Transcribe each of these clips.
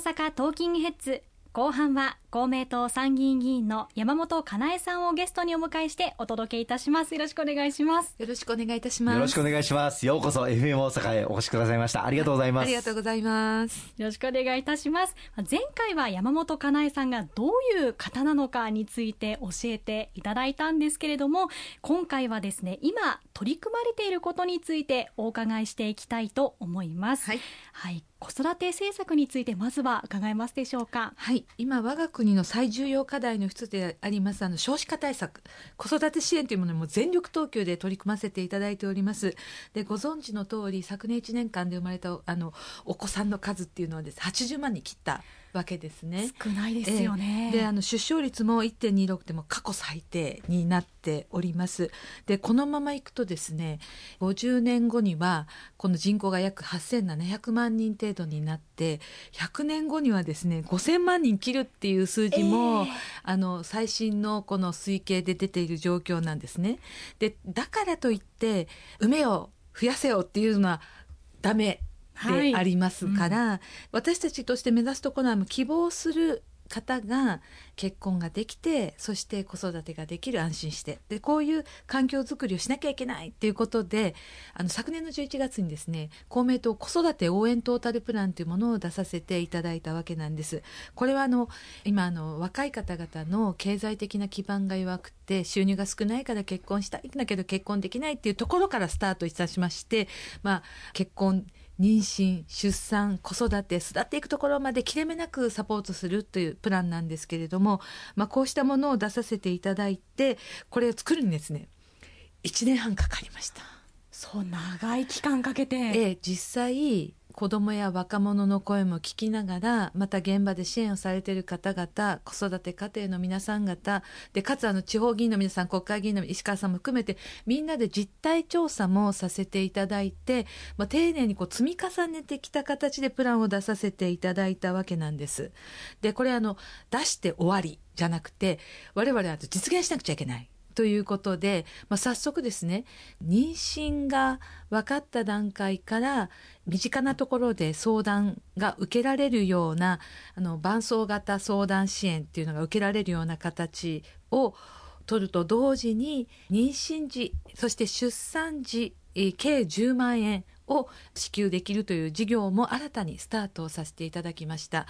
阪トーキングヘッズ後半は公明党参議院議員の山本かなえさんをゲストにお迎えしてお届けいたします。よろしくお願いします。よろしくお願いいたします。よろしくお願いします。ようこそ FM 大阪へお越しくださいました。ありがとうございます。ありがとうございます。よろしくお願いいたします。前回は山本かなえさんがどういう方なのかについて教えていただいたんですけれども、今回はですね、今取り組まれていることについてお伺いしていきたいと思います。はい。はい。子育て政策についてまずは伺えますでしょうか。はい。今、我が国の最重要課題の一つであります、あの、少子化対策、子育て支援というものも全力投球で取り組ませていただいております。で、ご存知の通り、昨年1年間で生まれた、あの、お子さんの数っていうのはです、80万に切ったわけですね。少ないですよね。えーで、あの、出生率も1.26でも過去最低になっております。で、このままいくとですね、50年後には、この人口が約8700万人程度になって、100年後にはですね、5000万人切るっていう数字も、あの、最新のこの推計で出ている状況なんですね。で、だからといって、埋めよう、増やせよっていうのはダメはいでありますから、私たちとして目指すところは希望する方が結婚ができて、そして子育てができる安心して。で、こういう環境づくりをしなきゃいけないっていうことで、あの、昨年の11月にですね、公明党子育て応援トータルプランというものを出させていただいたわけなんです。これはあの、今あの、若い方々の経済的な基盤が弱くて、収入が少ないから結婚したいんだけど結婚できないっていうところからスタートいたしまして、まあ、結婚、妊娠、出産、子育て、育っていくところまで切れ目なくサポートするというプランなんですけれども、まあこうしたものを出させていただいて、これを作るにですね、1年半かかりました。そう、長い期間かけて。ええ、実際、子供や若者の声も聞きながら、また現場で支援をされている方々、子育て家庭の皆さん方、で、かつあの地方議員の皆さん、国会議員の石川さんも含めて、みんなで実態調査もさせていただいて、まあ、丁寧にこう積み重ねてきた形でプランを出させていただいたわけなんです。で、これあの、出して終わりじゃなくて、我々は実現しなくちゃいけない。ということで、まあ、早速ですね、妊娠が分かった段階から、身近なところで相談が受けられるような、あの、伴走型相談支援っていうのが受けられるような形を取ると同時に、妊娠時、そして出産時、計10万円を支給できるという事業も新たにスタートさせていただきました。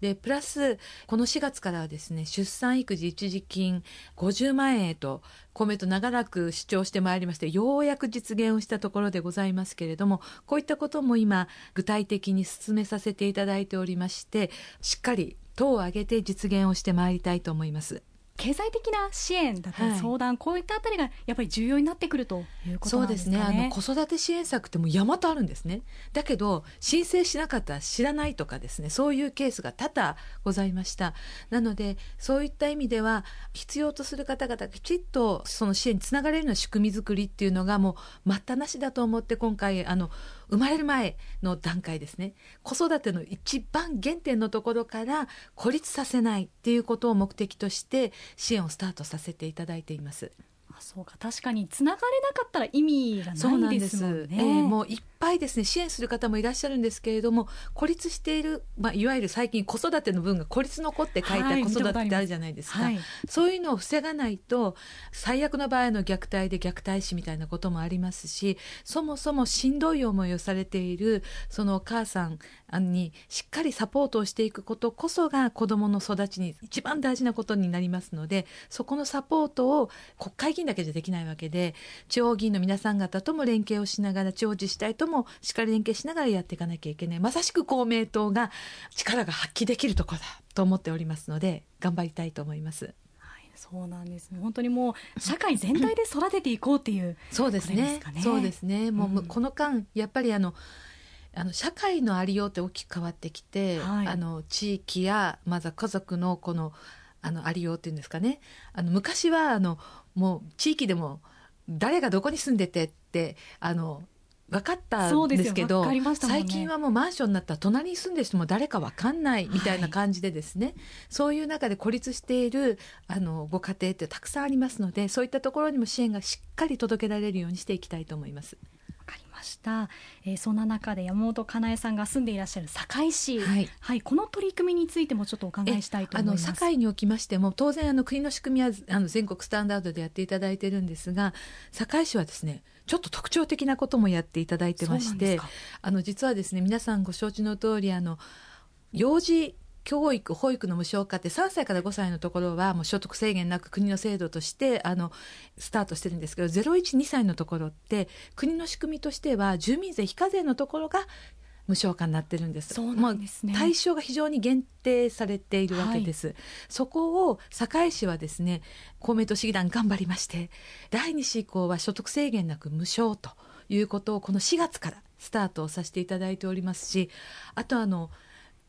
で、プラス、この4月からはですね、出産育児一時金50万円へと、公明党長らく主張してまいりまして、ようやく実現をしたところでございますけれども、こういったことも今、具体的に進めさせていただいておりまして、しっかり党を挙げて実現をしてまいりたいと思います。経済的な支援だったりはい相談、こういったあたりがやっぱり重要になってくるということそうですすなんでかね。ね。あの、子育て支援策ってもう山とあるんですね。だけど、申請しなかったら知らないとかですね、そういうケースが多々ございました。なので、そういった意味では、必要とする方々がきちっとその支援につながれるような仕組み作りっていうのがもう待ったなしだと思って今回、あの、生まれる前の段階ですね。子育ての一番原点のところから孤立させないっていうことを目的として支援をスタートさせていただいています。あそうか、確かに繋がれなかったら意味がないですもんね。えーもうぱいですね、支援する方もいらっしゃるんですけれども、孤立している、まあ、いわゆる最近子育ての分が孤立残って書いたはい子育てってあるじゃないですか。はいそういうのを防がないと、最悪の場合の虐待で虐待死みたいなこともありますし、そもそもしんどい思いをされている、そのお母さんにしっかりサポートをしていくことこそが子供の育ちに一番大事なことになりますので、そこのサポートを国会議員だけじゃできないわけで、地方議員の皆さん方とも連携をしながら、地方自治体ともしっかり連携しながらやっていかなきゃいけない。まさしく公明党が力が発揮できるところだと思っておりますので、頑張りたいと思います。はい、そうなんですね。本当にもう、社会全体で育てていこうっていう、そうですねかねそうですね。もう、うんこの間、やっぱりあの、あの、社会のありようって大きく変わってきて、はいあの、地域や、まずは家族のこの、あの、ありようっていうんですかね。あの、昔は、あの、もう、地域でも、誰がどこに住んでてって、あの、分かったんですけど、ね。最近はもうマンションになったら隣に住んでる人も誰か分かんないみたいな感じでですね、そういう中で孤立しているあのご家庭ってたくさんありますので、そういったところにも支援がしっかり届けられるようにしていきたいと思います。かりました、えーそんな中で山本かなえさんが住んでいらっしゃる堺市、はい。はい、この取り組みについてもちょっとお伺いしたいと思います。堺におきましても当然あの国の仕組みはあの全国スタンダードでやっていただいてるんですが堺市はですねちょっと特徴的なこともやっていただいてましてあの実はですね皆さんご承知の通りあの幼児教育保育の無償化って3歳から5歳のところはもう所得制限なく国の制度としてあのスタートしてるんですけど012歳のところって国の仕組みとしては住民税非課税のところが無償化になってるんです。そうなんですねもう対象が非常に限定されているわけです。そこを堺市はですね公明党市議団頑張りまして第2子以降は所得制限なく無償ということをこの4月からスタートをさせていただいておりますしあとあの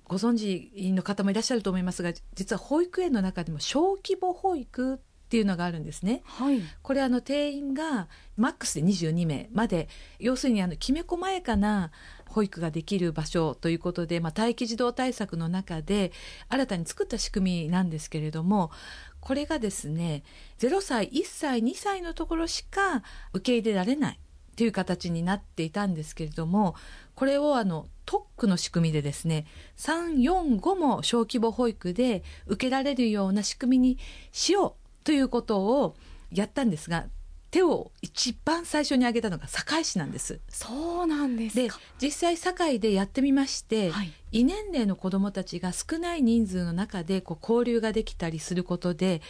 ご存知の方もいらっしゃると思いますが実は保育園の中でも小規模保育っていうのがあるんですね。はい、これあの定員がマックスで22名まで要するにあのきめ細やかな保育ができる場所ということで、まあ、待機児童対策の中で新たに作った仕組みなんですけれどもこれがですね0歳1歳2歳のところしか受け入れられないという形になっていたんですけれどもこれをあの特区の仕組みでですね345も小規模保育で受けられるような仕組みにしようということをやったんですが手を一番最初に挙げたのが堺市なんです。そうなんですでか。実際堺でやってみまして、はい異年齢の子どもたちが少ない人数の中でこう交流ができたりすることで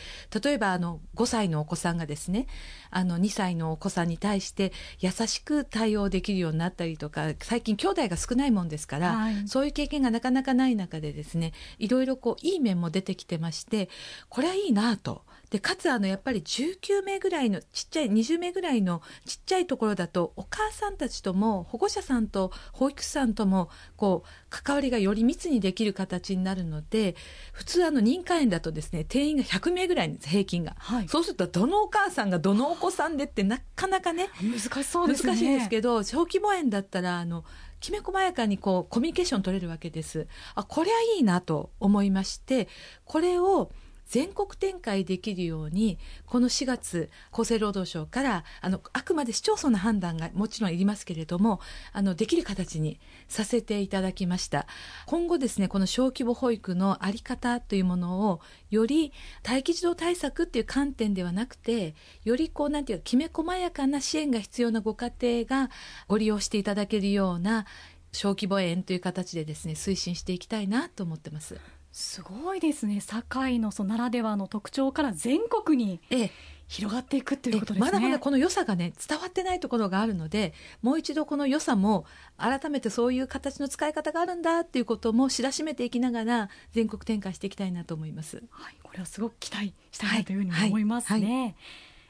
例えばあの5歳のお子さんがですねあの2歳のお子さんに対して優しく対応できるようになったりとか最近兄弟が少ないもんですから、はいそういう経験がなかなかない中でですねいろいろこういい面も出てきてましてこれはいいなと。でかつあのやっぱり19名ぐらいのちっちゃい20名ぐらいのちっちゃいところだとお母さんたちとも保護者さんと保育士さんともこう関わりがより密にできる形になるので普通あの認可園だとですね定員が100名ぐらいです平均が、はい。そうするとどのお母さんがどのお子さんでってなかなかね難しそうですね。難しいですけど小規模園だったらあのきめ細やかにこうコミュニケーション取れるわけです。あこれはいいなと思いましてこれを全国展開できるようにこの4月厚生労働省からあのあくまで市町村の判断がもちろんいりますけれどもあのできる形にさせていただきました今後ですねこの小規模保育のあり方というものをより待機児童対策っていう観点ではなくてよりこうなんていうかきめ細やかな支援が必要なご家庭がご利用していただけるような小規模園という形でですね推進していきたいなと思ってます。すごいですね。堺のそのならではの特徴から全国にええ広がっていくっていうことですね。まだまだこの良さがね伝わってないところがあるのでもう一度この良さも改めてそういう形の使い方があるんだっていうことも知らしめていきながら全国展開していきたいなと思います。はい、これはすごく期待したいなというふうにはい思いますね。はい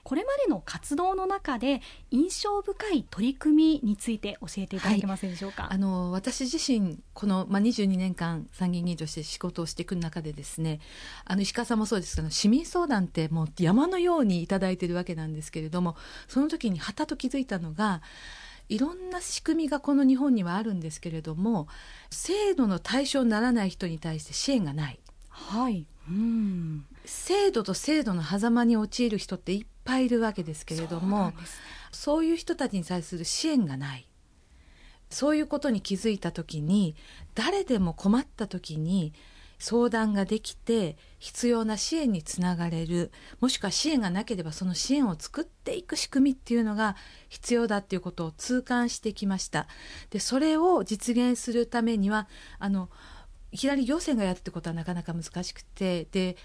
これまでの活動の中で印象深い取り組みについて教えていただけますでしょうか？あの私自身この、まあ、22年間参議院議員として仕事をしていく中でですねあの石川さんもそうですけど市民相談ってもう山のようにいただいてるわけなんですけれどもその時にはたと気づいたのがいろんな仕組みがこの日本にはあるんですけれども制度の対象にならない人に対して支援がないはい。うん。制度と制度の狭間に陥る人っていっぱいいるわけですけれどそうなもそういう人たちに対する支援がない。そういうことに気づいた時に誰でも困った時に相談ができて必要な支援につながれる。もしくは支援がなければその支援を作っていく仕組みっていうのが必要だっていうことを痛感してきました。でそれを実現するためにはあのいきなり行政がやるってことはなかなか難しくてで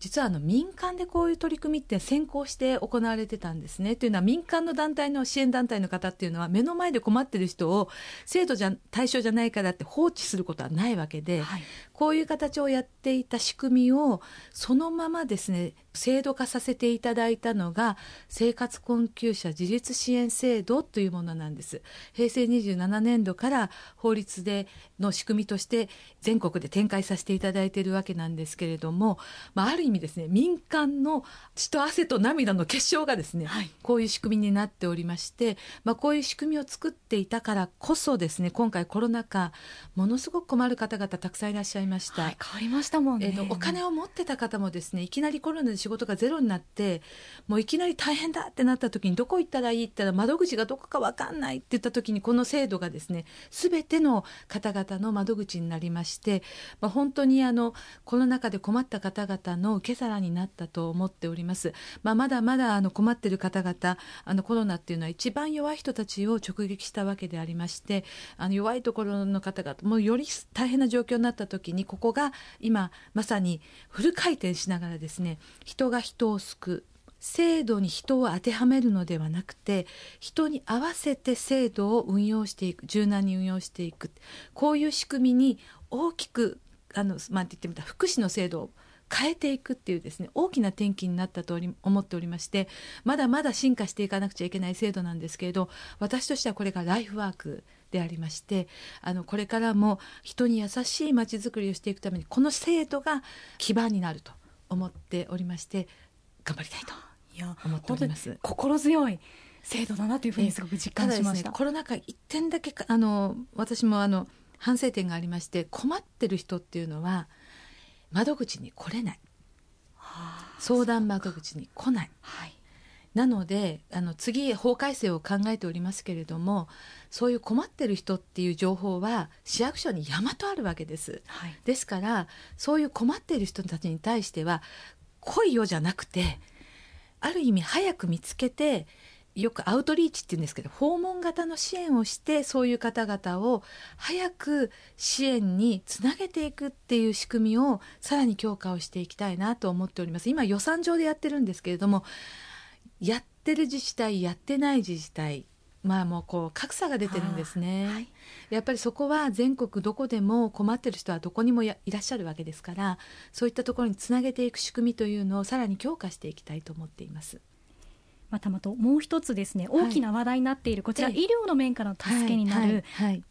実はあの民間でこういう取り組みって先行して行われてたんですね。というのは民間の団体の支援団体の方っていうのは目の前で困ってる人を制度じゃ対象じゃないからって放置することはないわけで、はい。こういう形をやっていた仕組みをそのままですね制度化させていただいたのが生活困窮者自立支援制度というものなんです平成27年度から法律での仕組みとして全国で展開させていただいているわけなんですけれども、まあ、ある意味ですね民間の血と汗と涙の結晶がですね、はいこういう仕組みになっておりまして、まあ、こういう仕組みを作っていたからこそですね今回コロナ禍ものすごく困る方々たくさんいらっしゃいました。はい、変わりましたもんね。えお金を持ってた方もですねいきなりコロナで仕事がゼロになってもういきなり大変だってなった時にどこ行ったらいいって言ったら窓口がどこか分かんないって言った時にこの制度がですね全ての方々の窓口になりまして、まあ、本当にあのコロナ禍で困った方々の受け皿になったと思っております。まあ、まだまだあの困ってる方々あのコロナっていうのは一番弱い人たちを直撃したわけでありましてあの弱いところの方々もうより大変な状況になった時にここが今まさにフル回転しながらですね人が人を救う。制度に人を当てはめるのではなくて人に合わせて制度を運用していく。柔軟に運用していく。こういう仕組みに大きくあの、まあ、言ってみた福祉の制度を変えていくっていうですね大きな転機になったと思っておりましてまだまだ進化していかなくちゃいけない制度なんですけれど私としてはこれがライフワークでありましてあのこれからも人に優しいまちづくりをしていくためにこの制度が基盤になると。思っておりまして頑張りたいといや思っております。心強い制度だなというふうにすごく実感しました。ね、コロナ禍一点だけあの私もあの反省点がありまして困ってる人っていうのは窓口に来れない、はあ、相談窓口に来ない、はい、なのであの次法改正を考えておりますけれどもそういう困ってる人っていう情報は市役所に山とあるわけです、はい、ですからそういう困っている人たちに対しては来いよじゃなくてある意味早く見つけてよくアウトリーチって言うんですけど訪問型の支援をしてそういう方々を早く支援につなげていくっていう仕組みをさらに強化をしていきたいなと思っております。今予算上でやってるんですけれどもやってる自治体やってない自治体まあもうこう格差が出てるんですね、はい、やっぱりそこは全国どこでも困ってる人はどこにもいらっしゃるわけですからそういったところにつなげていく仕組みというのをさらに強化していきたいと思っています。またまたもう一つですね大きな話題になっているこちら、医療の面からの助けになる iPS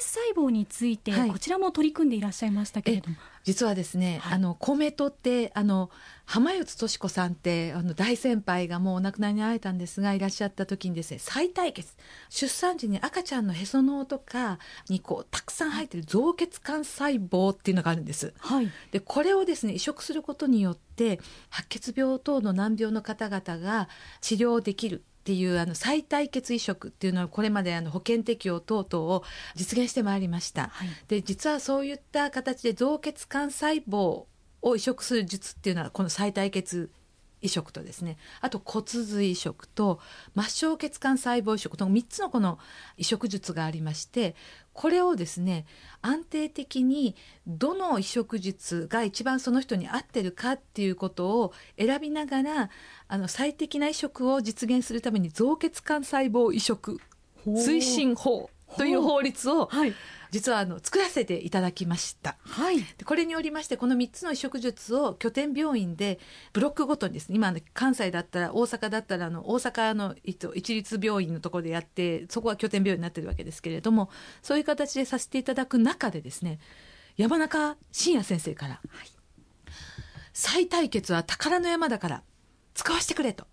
細胞について、こちらも取り組んでいらっしゃいましたけれども。実はですね、はい、あの公明党ってあの浜内敏子さんってあの大先輩がもうお亡くなりになられたんですがいらっしゃった時にですね再対決。出産時に赤ちゃんのへその緒とかにこうたくさん入ってる造血管細胞っていうのがあるんです。はい、でこれをですね移植することによって白血病等の難病の方々が治療できるっていうあの再対血移植っていうのはこれまであの保険適用等々を実現してまいりました。はい、で実はそういった形で造血管細胞を移植する術っていうのはこの再対血移植とですねあと骨髄移植と末梢血管細胞移植と3つのこの移植術がありましてこれをですね安定的にどの移植術が一番その人に合ってるかっていうことを選びながらあの最適な移植を実現するために造血管細胞移植推進法という法律を、はい、実はあの作らせていただきました。はい、でこれによりましてこの3つの移植術を拠点病院でブロックごとにですね今関西だったら大阪だったらあの大阪の一律病院のところでやってそこは拠点病院になってるわけですけれどもそういう形でさせていただく中でですね山中伸也先生から、はい、再対決は宝の山だから使わせてくれと。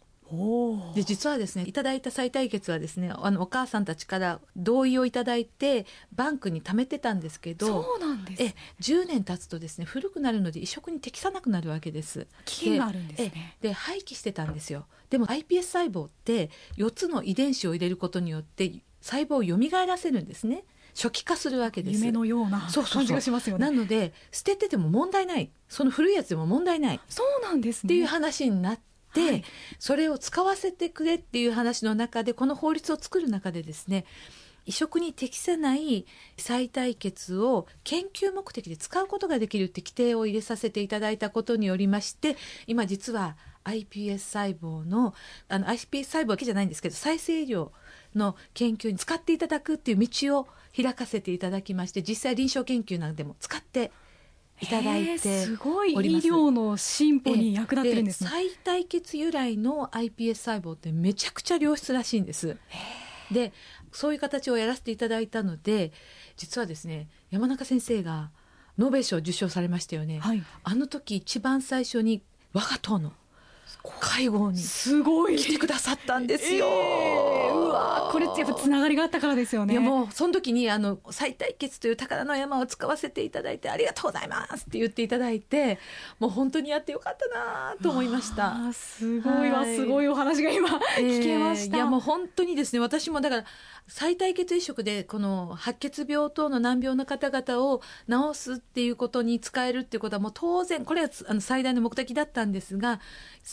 で実はですねいただいた再対決はですねあのお母さんたちから同意をいただいてバンクに貯めてたんですけどそうなんです、ね、え10年経つとですね古くなるので移植に適さなくなるわけです。期限があるんですね。で廃棄してたんですよ。でも iPS 細胞って4つの遺伝子を入れることによって細胞を蘇らせるんですね。初期化するわけです。夢のような感じがしますよね。なので捨ててても問題ない。その古いやつでも問題ない。そうなんですね。っていう話になってで、はい。それを使わせてくれっていう話の中でこの法律を作る中でですね移植に適さない再対決を研究目的で使うことができるって規定を入れさせていただいたことによりまして今実は iPS 細胞のあの iPS 細胞だけじゃないんですけど再生医療の研究に使っていただくっていう道を開かせていただきまして実際臨床研究なんでも使っていただいてすごい医療の進歩に役立ってるんですね。再対決由来の iPS 細胞ってめちゃくちゃ良質らしいんです。でそういう形をやらせていただいたので実はですね山中先生がノーベル賞を受賞されましたよね。はい、あの時一番最初に我が党の介護にすごい来てくださったんですよ。えーうわこれってやっぱつながりがあったからですよねいやもうその時にあの再対決という宝の山を使わせていただいてありがとうございますって言っていただいてもう本当にやってよかったなと思いました。すごいわ、はいすごいお話が今聞けました、えーいやもう本当にですね私もだから再対血移植でこの白血病等の難病の方々を治すっていうことに使えるっていうことはもう当然これはあの最大の目的だったんですが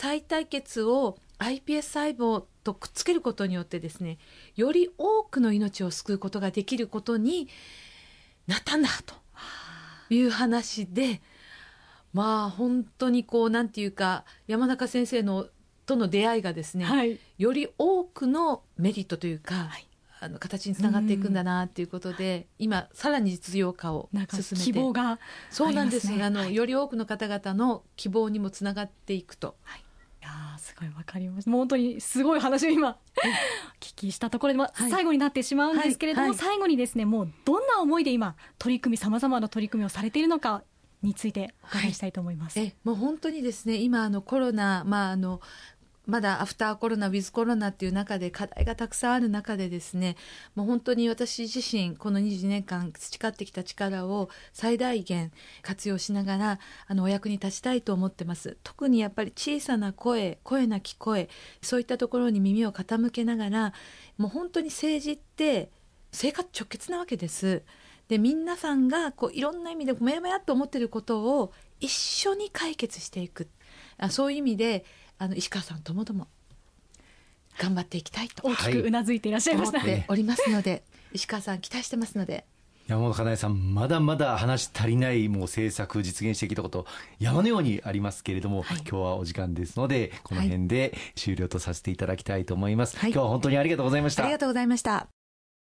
再対血を iPS 細胞とくっつけることによってですねより多くの命を救うことができることになったんだという話でまあ本当にこうなんていうか山中先生のとの出会いがですね、はい。より多くのメリットというか、はい。あの形につながっていくんだなっていうことで、今さらに実用化を進めて。希望がそうなんです。あの、はいより多くの方々の希望にもつながっていくと。いやーすごいわかりますもう本当にすごい話を今お聞きしたところで、まあはい。最後になってしまうんですけれども、はい。はい。最後にですねもうどんな思いで今取り組みさまざまな取り組みをされているのかについてお伺いしたいと思います。えもう本当にですね今あのコロナ、まあ、あのまだアフターコロナウィズコロナっていう中で課題がたくさんある中でですねもう本当に私自身この22年間培ってきた力を最大限活用しながらあのお役に立ちたいと思ってます特にやっぱり小さな声声なき声そういったところに耳を傾けながらもう本当に政治って生活直結なわけです。で皆さんがこういろんな意味でもやもやと思ってることを一緒に解決していくそういう意味であの石川さんともども頑張っていきたいと大きくうなずいていらっしゃいました。思っておりますので、石川さん期待してますので山本かなえさん、まだまだ話足りないもう政策実現してきたこと、山のようにありますけれども、はい今日はお時間ですので、この辺で終了とさせていただきたいと思います。はい今日は本当にありがとうございました。ありがとうございました。